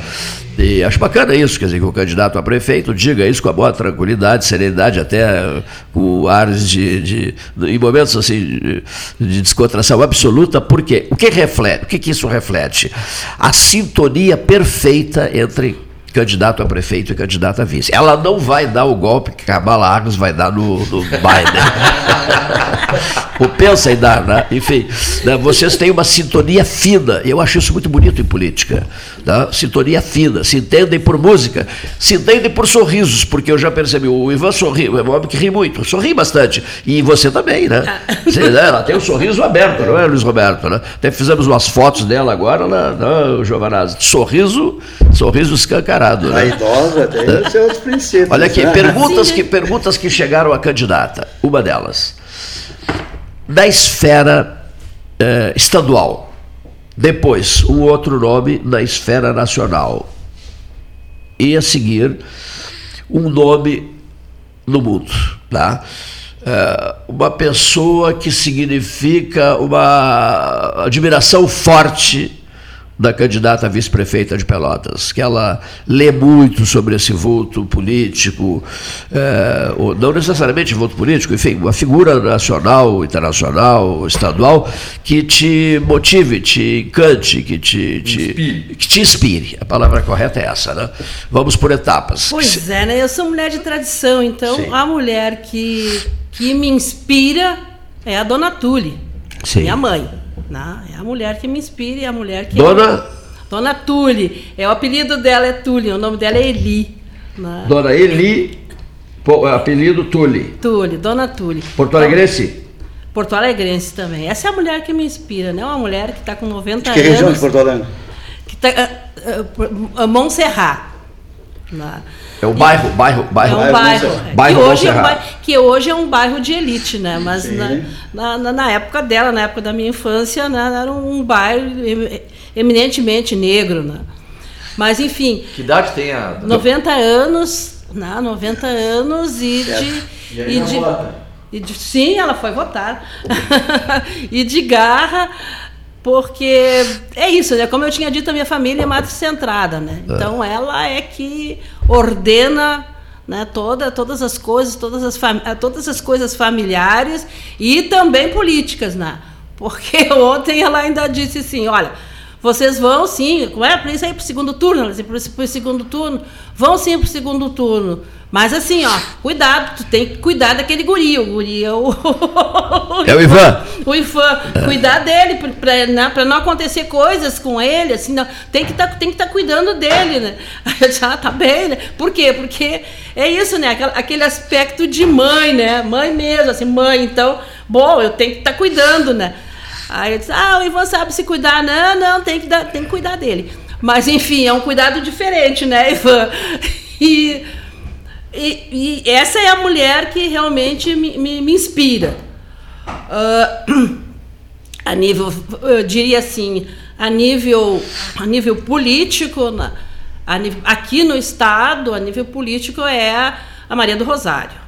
E acho bacana isso, quer dizer, que o candidato a prefeito diga isso com a boa tranquilidade, serenidade, até com ares de, de em momentos assim de, de, descontração absoluta, porque o que reflete, o que, que isso reflete? A sintonia perfeita entre candidato a prefeito e candidato a vice. Ela não vai dar o golpe que Kamala Harris vai dar no, no Biden. [laughs] Ou pensa em dar, né? Enfim, né? vocês têm uma sintonia fina. Eu acho isso muito bonito em política. Né? Sintonia fina. Se entendem por música, se entendem por sorrisos, porque eu já percebi, o Ivan sorri, é um homem que ri muito, sorri bastante. E você também, né? Ah. [laughs] Você, né? Ela tem o um sorriso aberto, não é, Luiz Roberto? Né? Até fizemos umas fotos dela agora, né? Giovanazzi. Sorriso, sorriso escancarado. Né? A idosa tem é. os seus princípios. Olha aqui, né? perguntas, que, perguntas que chegaram à candidata. Uma delas da esfera eh, estadual. Depois, um outro nome na esfera nacional. E a seguir, um nome no mundo. Tá? Eh, uma pessoa que significa uma admiração forte da candidata a vice-prefeita de Pelotas, que ela lê muito sobre esse voto político, é, ou não necessariamente voto político, enfim, uma figura nacional, internacional, estadual, que te motive, te encante, que te, te, inspire. Que te inspire. A palavra correta é essa, né? Vamos por etapas. Pois é, né? Eu sou mulher de tradição, então Sim. a mulher que, que me inspira é a Dona Tule, minha mãe. Né? É a mulher que me inspira e é a mulher que. Dona? Dona Tule. É, o apelido dela é Tule, o nome dela é Eli. Né? Dona Eli, apelido Tule. Tule, Dona Tule. Porto Alegrense? Porto Alegrense também. Essa é a mulher que me inspira, né? Uma mulher que está com 90 de que anos. Que região de Porto Alegre? Que tá, uh, uh, Montserrat. É o bairro, bairro, bairro. É um bairro, bairro, que, hoje é um bairro que hoje é um bairro de elite, né? Mas na, na, na, época dela, na época da minha infância, né? era um bairro eminentemente negro, né? Mas enfim. Que idade tem a? 90 anos, né? 90 anos e de. E, e de, e de, sim, ela foi votar. [laughs] e de garra porque é isso, né? Como eu tinha dito, a minha família é centrada, né? É. Então ela é que ordena né, toda, todas as coisas, todas as, todas as coisas familiares e também políticas, né? Porque [laughs] ontem ela ainda disse assim, olha, vocês vão sim, é para isso aí para o segundo turno, para o segundo turno, vão sim para o segundo turno. Mas assim, ó, cuidado, tu tem que cuidar daquele guri. O guri é o. é o Ivan. [laughs] O Ivan. Cuidar dele, para né, não acontecer coisas com ele, assim, não, tem que tá, estar tá cuidando dele, né? [laughs] Ah, tá bem, né? Por quê? Porque é isso, né? Aquele aspecto de mãe, né? Mãe mesmo, assim, mãe, então, bom, eu tenho que estar tá cuidando, né? Aí eu disse, ah, o Ivan sabe se cuidar. Não, não, tem que, dar, tem que cuidar dele. Mas, enfim, é um cuidado diferente, né, Ivan? [laughs] E e, e, essa é a mulher que realmente me, me, me inspira. Uh, [clears throat] a nível, eu diria assim, a nível, a nível político, a aqui no Estado, a nível político, é a Maria do Rosário.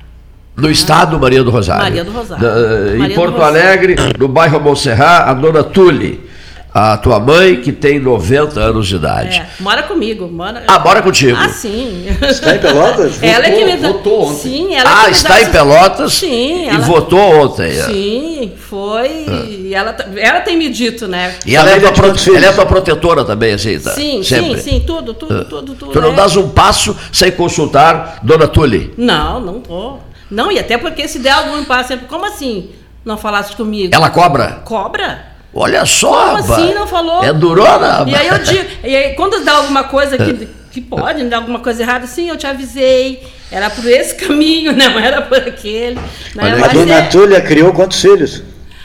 No? Estado, Maria do Rosário. Maria do Rosário. Da, em Porto Alegre, no bairro Montserrat, a dona Tule a tua mãe, que tem 90 anos de idade. É, mora comigo. Mora... Ah, mora contigo. Ah, sim. Está em Pelotas? ela votou, é que me dá... votou ontem. Sim, ela ah, está em Pelotas sim, e ela... votou ontem. É. Sim, foi. Ah. E ela, ela tem me dito, né? E ela, é tua, pro... ela é tua protetora também, assim, tá? Sim, Sempre. sim, sim, tudo, tudo, ah. tudo, tudo. Tu não é. dás um passo sem consultar Dona Tule? Não, não tô. Não, e até porque se der algum passo, como assim? Não falaste comigo? Ela cobra? Cobra. Olha só, Como assim não falou? É durona. E aí eu digo, e aí quando dá alguma coisa que, [laughs] que pode, dar alguma coisa errada, sim, eu te avisei. Era por esse [laughs] caminho, não era por aquele. Né? A dona é... Túlia criou quantos filhos?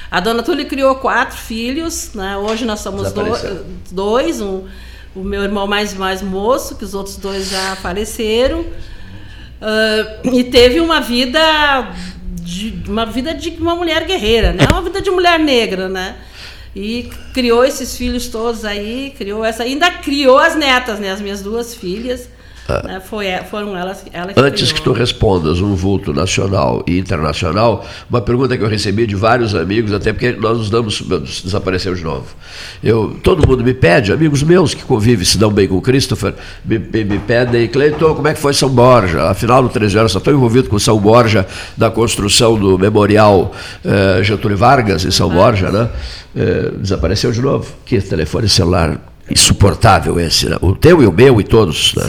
A dona Túlia criou quatro filhos, né? Hoje nós somos do, dois, um, o meu irmão mais, mais moço, que os outros dois já faleceram. Uh, e teve uma vida de uma vida de uma mulher guerreira, né? Uma vida de mulher negra, né? E criou esses filhos todos aí, criou essa, ainda criou as netas, né? As minhas duas filhas. Ah. Né, foi, foram elas ela que Antes criou. que tu respondas um vulto nacional e internacional, uma pergunta que eu recebi de vários amigos, até porque nós nos damos, desapareceu de novo. Eu, todo mundo me pede, amigos meus que convivem, se dão bem com o Christopher, me, me, me pedem, Cleiton, como é que foi São Borja? Afinal, no 13 horas, só estou envolvido com São Borja, da construção do memorial eh, Getúlio Vargas em São Borja, né? Eh, desapareceu de novo. Que telefone celular insuportável esse, né? o teu e o meu e todos, né?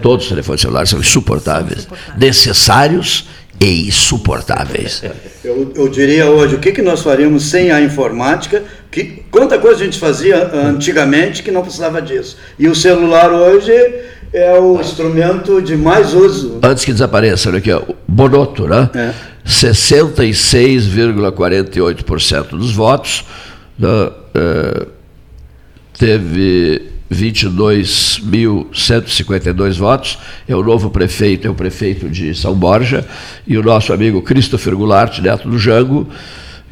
todos os telefones celulares são insuportáveis, insuportável. necessários e insuportáveis. Eu, eu, diria hoje, o que, que nós faríamos sem a informática? Que, quanta coisa a gente fazia antigamente que não precisava disso. E o celular hoje é o instrumento de mais uso. Antes que desapareça, olha aqui, ó, Bonoto, né? É. 66,48% dos votos. Né? É, teve 22.152 votos, é o novo prefeito, é o prefeito de São Borja, e o nosso amigo Christopher Goulart, neto do Jango,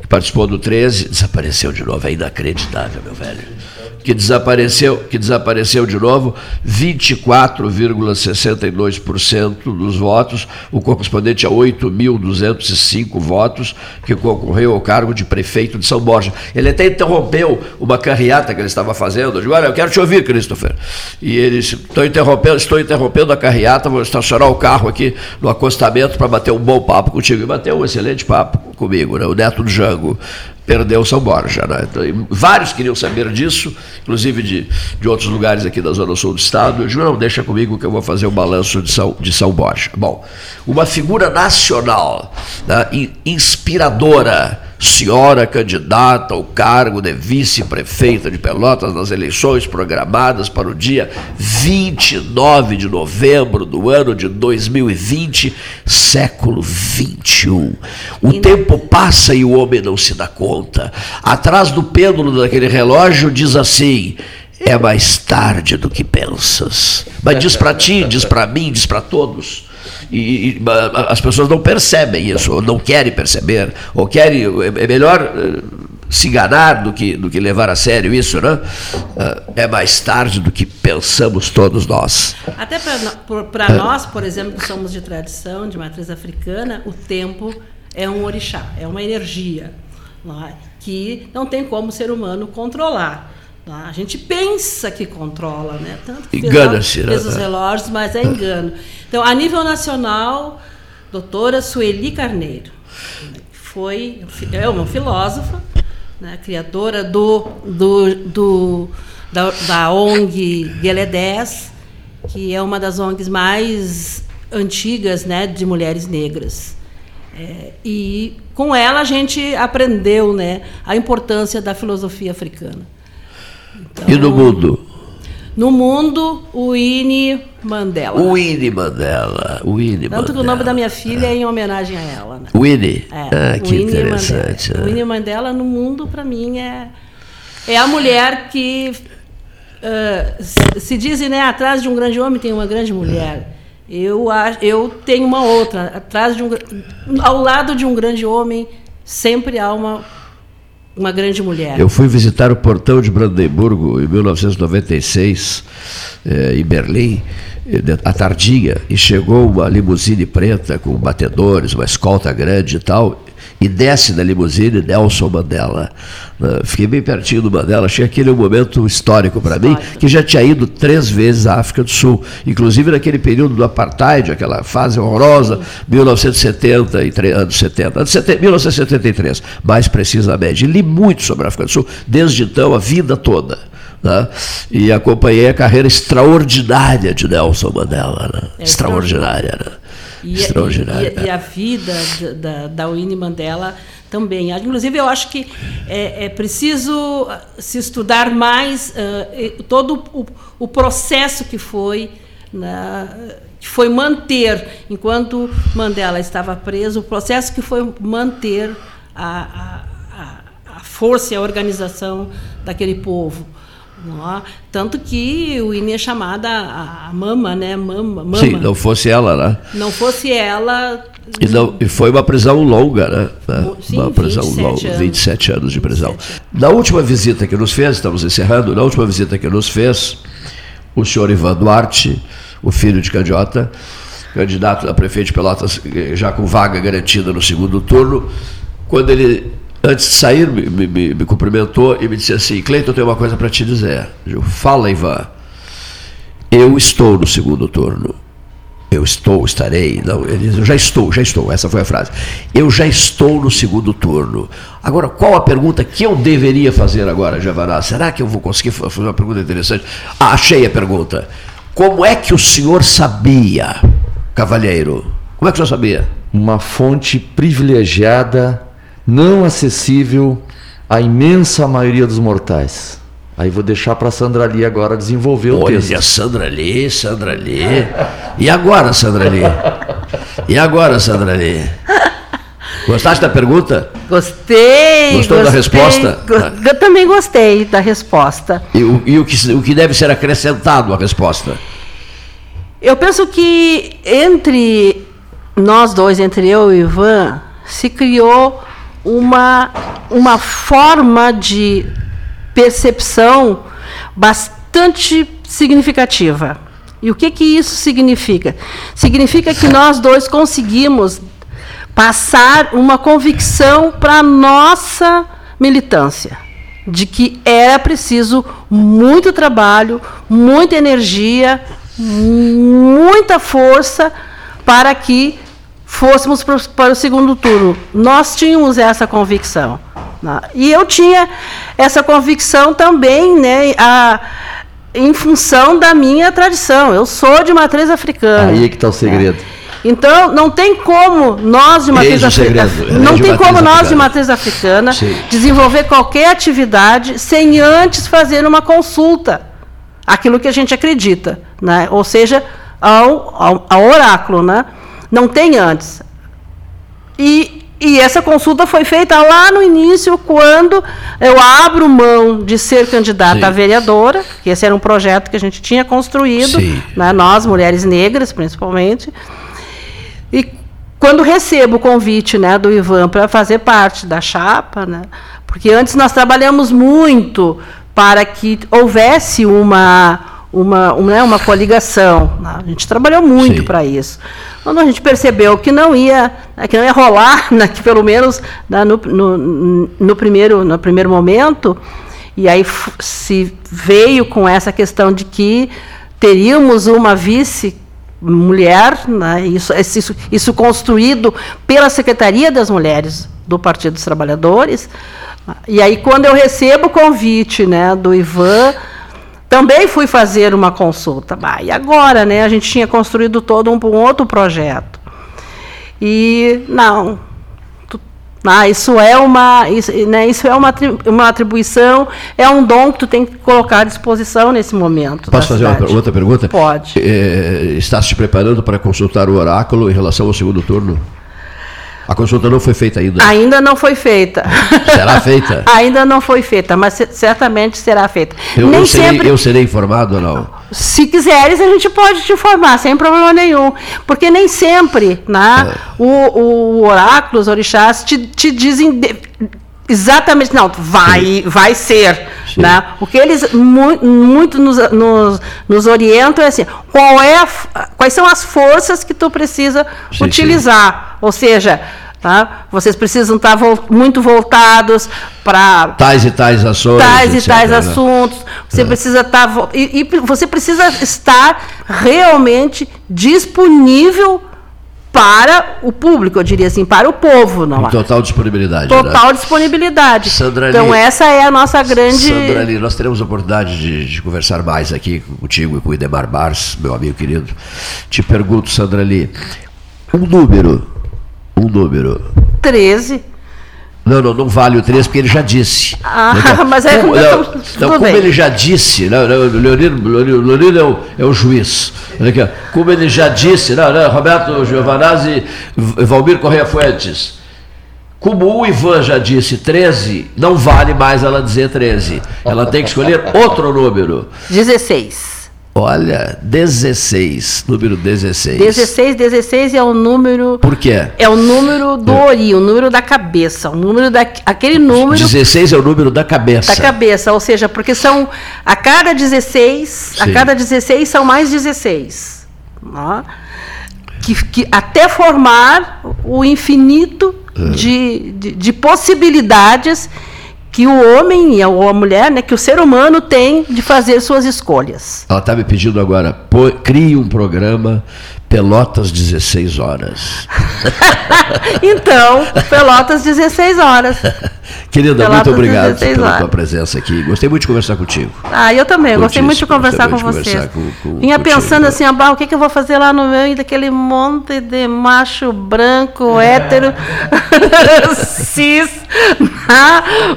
que participou do 13, desapareceu de novo, é inacreditável, meu velho que desapareceu, que desapareceu de novo, 24,62% dos votos, o correspondente a 8.205 votos, que concorreu ao cargo de prefeito de São Borja. Ele até interrompeu uma carreata que ele estava fazendo. Eu digo, olha, eu quero te ouvir, Christopher. E ele disse, estou interrompendo, estou interrompendo a carreata, vou estacionar o carro aqui no acostamento para bater um bom papo contigo. E bateu um excelente papo comigo, né? o neto do Jango perdeu São Borja. Né? Então, vários queriam saber disso, inclusive de, de outros lugares aqui da Zona Sul do Estado. Eu digo, não, deixa comigo que eu vou fazer o balanço de São, de São Borja. Bom, uma figura nacional né, inspiradora senhora candidata ao cargo de vice-prefeita de Pelotas nas eleições programadas para o dia 29 de novembro do ano de 2020, século 21. O tempo passa e o homem não se dá conta. Atrás do pêndulo daquele relógio diz assim: é mais tarde do que pensas. Mas diz para ti, diz para mim, diz para todos e, e, as pessoas não percebem isso, ou não querem perceber, ou querem. É melhor eh, se enganar do que, do que levar a sério isso, né? Eh, é mais tarde do que pensamos todos nós. Até para é. nós, por exemplo, que somos de tradição, de matriz africana, o tempo é um orixá, é uma energia é? que não tem como o ser humano controlar. Tá? A gente pensa que controla, né? Tanto que Engana-se. Fez os relógios, mas é engano. [laughs] Então, a nível nacional, doutora Sueli Carneiro foi é uma filósofa, né, criadora do, do, do da, da ONG Gueledés, que é uma das ONGs mais antigas né, de mulheres negras. É, e com ela a gente aprendeu né, a importância da filosofia africana. Então, e no mundo? No mundo, o Winnie Mandela. O Winnie Mandela. O Winnie Tanto Mandela. que o nome da minha filha é em homenagem a ela. Né? Winnie? É, ah, que Winnie interessante. Mandela. Winnie Mandela, no mundo, para mim, é, é a mulher que. Uh, se dizem, né, atrás de um grande homem tem uma grande mulher. Eu, eu tenho uma outra. Atrás de um, ao lado de um grande homem, sempre há uma uma grande mulher. Eu fui visitar o portão de Brandemburgo em 1996, eh, em Berlim, eh, à tardinha, e chegou uma limusine preta com batedores, uma escolta grande e tal e desce da limusine Nelson Mandela. Né? Fiquei bem pertinho do Mandela, achei aquele um momento histórico para mim, que já tinha ido três vezes à África do Sul, inclusive naquele período do apartheid, aquela fase horrorosa, 1973, anos 70, anos 70, 1973, mais precisamente. E li muito sobre a África do Sul, desde então, a vida toda. Né? E acompanhei a carreira extraordinária de Nelson Mandela. Né? É extraordinária. Né? E. E, e, a vida da, da Winnie Mandela também. Inclusive, eu acho que é, é preciso se estudar mais uh, todo o, o, processo que foi, né, que foi manter, enquanto Mandela estava preso, o processo que foi manter a, a, a força e a organização daquele povo. Tanto que o INE é chamada a, a mama, né? Mama, mama. Sim, não fosse ela, né? Não fosse ela. E, não, e foi uma prisão longa, né? Sim, uma prisão 27 longa, anos. 27 anos de prisão. Na última visita que nos fez, estamos encerrando, na última visita que nos fez, o senhor Ivan Duarte, o filho de Candiota, candidato a prefeito de Pelotas, já com vaga garantida no segundo turno, quando ele antes de sair, me, me, me, cumprimentou e me disse assim: Cleiton, eu tenho uma coisa para te dizer. Eu, Fala, Ivan. Eu estou no segundo turno. Eu estou, estarei. Não, ele diz, eu já estou, já estou. Essa foi a frase. Eu já estou no segundo turno. Agora, qual a pergunta que eu deveria fazer agora, Javaná? Será que eu vou conseguir fazer uma pergunta interessante? Ah, achei a pergunta. Como é que o senhor sabia, cavalheiro? Como é que o senhor sabia? Uma fonte privilegiada não acessível à imensa maioria dos mortais. Aí vou deixar para Sandra Lee agora desenvolver o Olha, texto. Olha, Sandra Lee, Sandra Lee. E agora, Sandra Lee? E agora, Sandra Lee? Gostaste da pergunta? Gostei. Gostou gostei, da resposta? Eu também gostei da resposta. E, o, e o, que, o que deve ser acrescentado à resposta? Eu penso que entre nós dois, entre eu e o Ivan, se criou uma, uma forma de percepção bastante significativa. E o que, que isso significa? Significa que nós dois conseguimos passar uma convicção para a nossa militância de que era preciso muito trabalho, muita energia, muita força para que fôssemos para o segundo turno. Nós tínhamos essa convicção. Né? E eu tinha essa convicção também né, a, em função da minha tradição. Eu sou de matriz africana. Aí é que está o segredo. Né? Então, não tem como nós de matriz africana, não tem como africana. nós de matriz africana Sim. desenvolver qualquer atividade sem antes fazer uma consulta, aquilo que a gente acredita, né? Ou seja, ao, ao, ao oráculo, né? Não tem antes. E, e essa consulta foi feita lá no início, quando eu abro mão de ser candidata Sim. a vereadora, que esse era um projeto que a gente tinha construído, né, nós, mulheres negras, principalmente. E quando recebo o convite né, do Ivan para fazer parte da chapa, né, porque antes nós trabalhamos muito para que houvesse uma, uma, uma, né, uma coligação. Né, a gente trabalhou muito para isso. Quando a gente percebeu que não ia, né, que não ia rolar, [laughs] né, que pelo menos né, no, no, no, primeiro, no primeiro momento, E aí se veio com essa questão de que teríamos uma vice mulher, né, isso, isso, isso construído pela Secretaria das Mulheres do Partido dos Trabalhadores. E aí, quando eu recebo o convite né, do Ivan, também fui fazer uma consulta. e agora, né? A gente tinha construído todo um, um outro projeto. E não, ah, isso é uma, isso, né, isso é uma, uma atribuição, é um dom que tu tem que colocar à disposição nesse momento. Posso fazer uma, outra pergunta? Pode. É, está se preparando para consultar o oráculo em relação ao segundo turno? A consulta não foi feita ainda? Ainda não foi feita. Será feita? [laughs] ainda não foi feita, mas certamente será feita. Eu, Nem eu, serei, sempre... eu serei informado ou não? Se quiseres, a gente pode te informar, sem problema nenhum. Porque nem sempre né, é. o, o oráculo, os orixás, te, te dizem de, exatamente, não, vai, vai ser. Né? O que eles mu muito nos, nos, nos, orientam é assim, qual é quais são as forças que tu precisa sim, utilizar. Ou seja, Tá? Vocês precisam estar vo muito voltados para tais e tais ações, tais e tais né? assuntos. Você é. precisa estar e, e, você precisa estar realmente disponível para o público, eu diria assim, para o povo, não? É? Total disponibilidade. Total né? disponibilidade. Sandra então essa é a nossa grande. Sandra Ali, nós teremos a oportunidade de, de, conversar mais aqui contigo e com o Idemar Bars, meu amigo querido. Te pergunto, Sandra Ali, um número um número. 13. Não, não, não vale o 13 porque ele já disse. Ah, então, [laughs] mas é como, não, então, como ele já disse, não, não, Leonino, Leonino é, o, é o juiz. Como ele já disse, não, não, Roberto Giovanazzi, Valmir Correia Fuentes. Como o Ivan já disse 13, não vale mais ela dizer 13. Ela tem que escolher outro número. 16. Olha, 16, número 16. 16, 16 é o número. Por quê? É o número do é. ori, o número da cabeça, o número da aquele número. 16 é o número da cabeça. Da cabeça, ou seja, porque são a cada 16, Sim. a cada 16 são mais 16. Ó, que, que até formar o infinito é. de, de, de possibilidades que o homem ou a mulher, né, que o ser humano tem de fazer suas escolhas. Ela está me pedindo agora, pô, crie um programa Pelotas 16 horas. [laughs] então, Pelotas 16 horas. [laughs] Querida, muito obrigado pela horas. tua presença aqui. Gostei muito de conversar contigo. Ah, eu também. Gostei muito de conversar com você. Vinha pensando assim, ah, o que, que eu vou fazer lá no meio daquele monte de macho branco, é. hétero, [laughs] cis.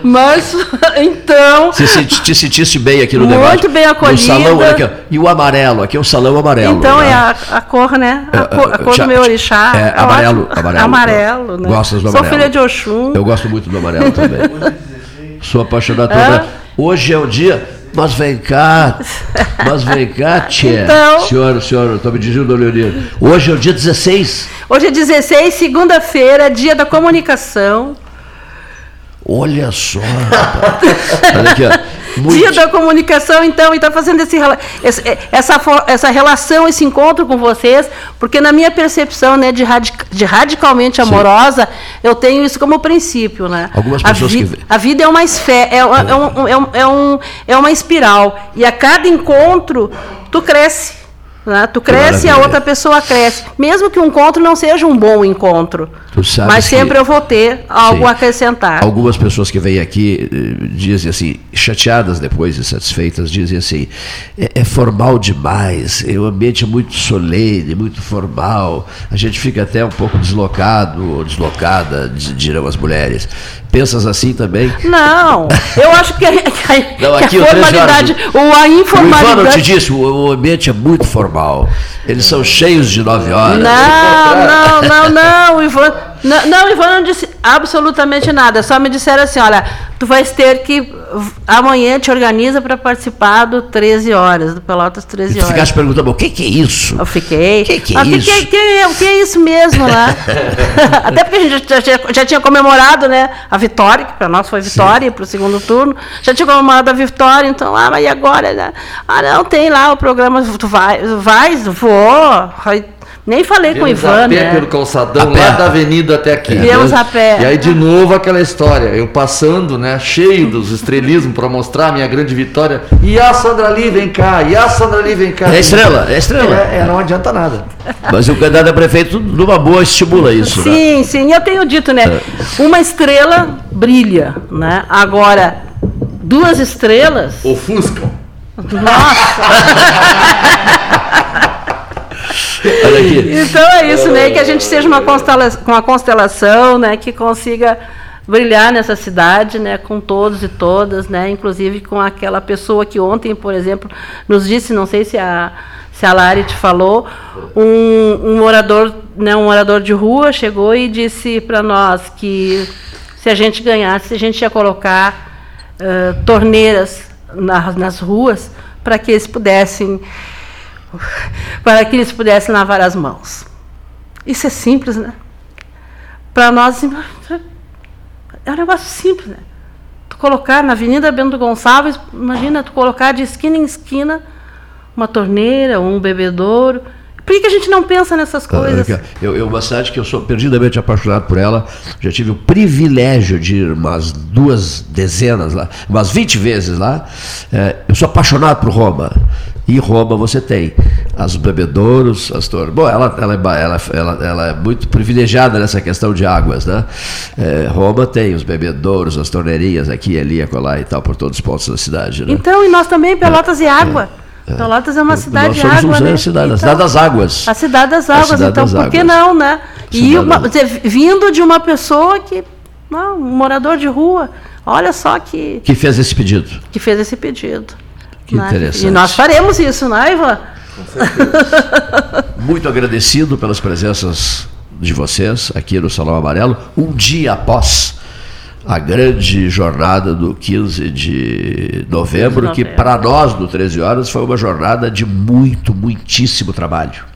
Mas, então... Você te, te sentiste bem aqui no muito debate? Muito bem acolhida. No salão, olha aqui, e o amarelo, aqui é o salão amarelo. Então, né? é a, a cor, né? A, cor, a cor do meu orixá. É, é amarelo, amarelo. Amarelo, né? Gostas do amarelo? Sou filha de Oxum. Eu gosto muito do amarelo também. Sou apaixonado por amarelo. Hoje é o dia. Mas vem cá, mas vem cá, tia. Então, senhora, senhora, estou me dirigindo, Leonino. Hoje é o dia 16. Hoje é 16, segunda-feira, dia da comunicação. Olha só. Olha aqui, ó. Muito. Dia da comunicação, então, e está fazendo esse, essa, essa relação, esse encontro com vocês, porque na minha percepção né, de, radic, de radicalmente amorosa, Sim. eu tenho isso como princípio. Né? Algumas pessoas a, vi, que... a vida é uma esfera, é, é, um, é, um, é, um, é uma espiral. E a cada encontro, tu cresce. Né? Tu cresce e a outra pessoa cresce. Mesmo que o encontro não seja um bom encontro. Mas sempre eu vou ter algo sim, a acrescentar. Algumas pessoas que vêm aqui eh, dizem assim, chateadas depois, insatisfeitas, dizem assim: é, é formal demais, é um ambiente muito solene, muito formal. A gente fica até um pouco deslocado ou deslocada, dirão as mulheres. Pensas assim também? Não, eu acho que a, a, não, aqui, que a formalidade ou a informalidade. O Ivano te disse, o, o ambiente é muito formal. Eles são cheios de nove horas. Não, não, não, não, Ivan. Não, não, Ivan não disse absolutamente nada. Só me disseram assim: olha, tu vais ter que. Amanhã te organiza para participar do 13 horas, do Pelotas 13 horas. Ficaste perguntando, o que, que é isso? Eu fiquei. O que, que é ah, isso? Que, que, que, é isso mesmo, né? [laughs] Até porque a gente já, já, já, tinha comemorado né, a vitória, que para nós foi vitória, para o segundo turno. Já tinha comemorado a vitória, então, ah, mas e agora? Né? Ah, não, tem lá o programa, tu vai, vais, vou. Nem falei Viemos com o Ivan, a pé né? pelo calçadão, A pé. lá da avenida até aqui. Viemos né? a pé. E aí, de novo, aquela história. Eu passando, né, cheio dos estrelismos para mostrar a minha grande vitória. E a Sandra Lee, vem cá. E a Sandra Lee, vem cá. É estrela, é estrela. É, é, não adianta nada. Mas o candidato a prefeito, numa boa, estimula isso. né? Sim, sim, eu tenho dito, né? Uma estrela brilha, né? Agora, duas estrelas, Ofuscam. [laughs] Olha aqui. Então é isso, né? Que a gente seja uma constelação, uma constelação, né? Que consiga brilhar nessa cidade, né? Com todos e todas, né? Inclusive com aquela pessoa que ontem, por exemplo, nos disse, não sei se a se a Lari te falou, um, um morador, né? Um morador de rua chegou e disse para nós que se a gente ganhasse, a gente ia colocar ãh, torneiras na- nas ruas para que eles pudessem [laughs] para que eles pudessem lavar as mãos. Isso é simples, né? Para nós assim, é um negócio simples, né? Tu colocar na Avenida Bento Gonçalves, imagina tu colocar de esquina em esquina uma torneira, um bebedouro. Por que, que a gente não pensa nessas coisas? Ah, Eu, eu, uma cidade que eu sou perdidamente apaixonado por ela, já tive o privilégio de ir umas duas dezenas lá, umas 20 vezes lá. É, eu sou apaixonado por Roma. E Roma você tem as bebedouros, as torres. Bom, ela, ela, é ela, ela, ela é muito privilegiada nessa questão de águas, né? É, Roma tem os bebedouros, as torneirinhas aqui, ali, acolá e tal, por todos os pontos da cidade. Né? Então, e nós também, Pelotas e Água. Pelotas é uma cidade de água, né? cidade, a Então, cidade das águas. A cidade das águas, cidade então das por que águas. não, né? E Cidade uma, vindo de uma pessoa que, não, um morador de rua, olha só que, Que fez esse pedido. que fez esse pedido. Que né? interessante. E nós faremos isso, não é, Ivan? [laughs] Muito agradecido pelas presenças de vocês aqui no Salão Amarelo, um dia após a grande jornada do 15 de novembro, que novembro. para nós do 13 Horas foi uma jornada de muito, muitíssimo trabalho.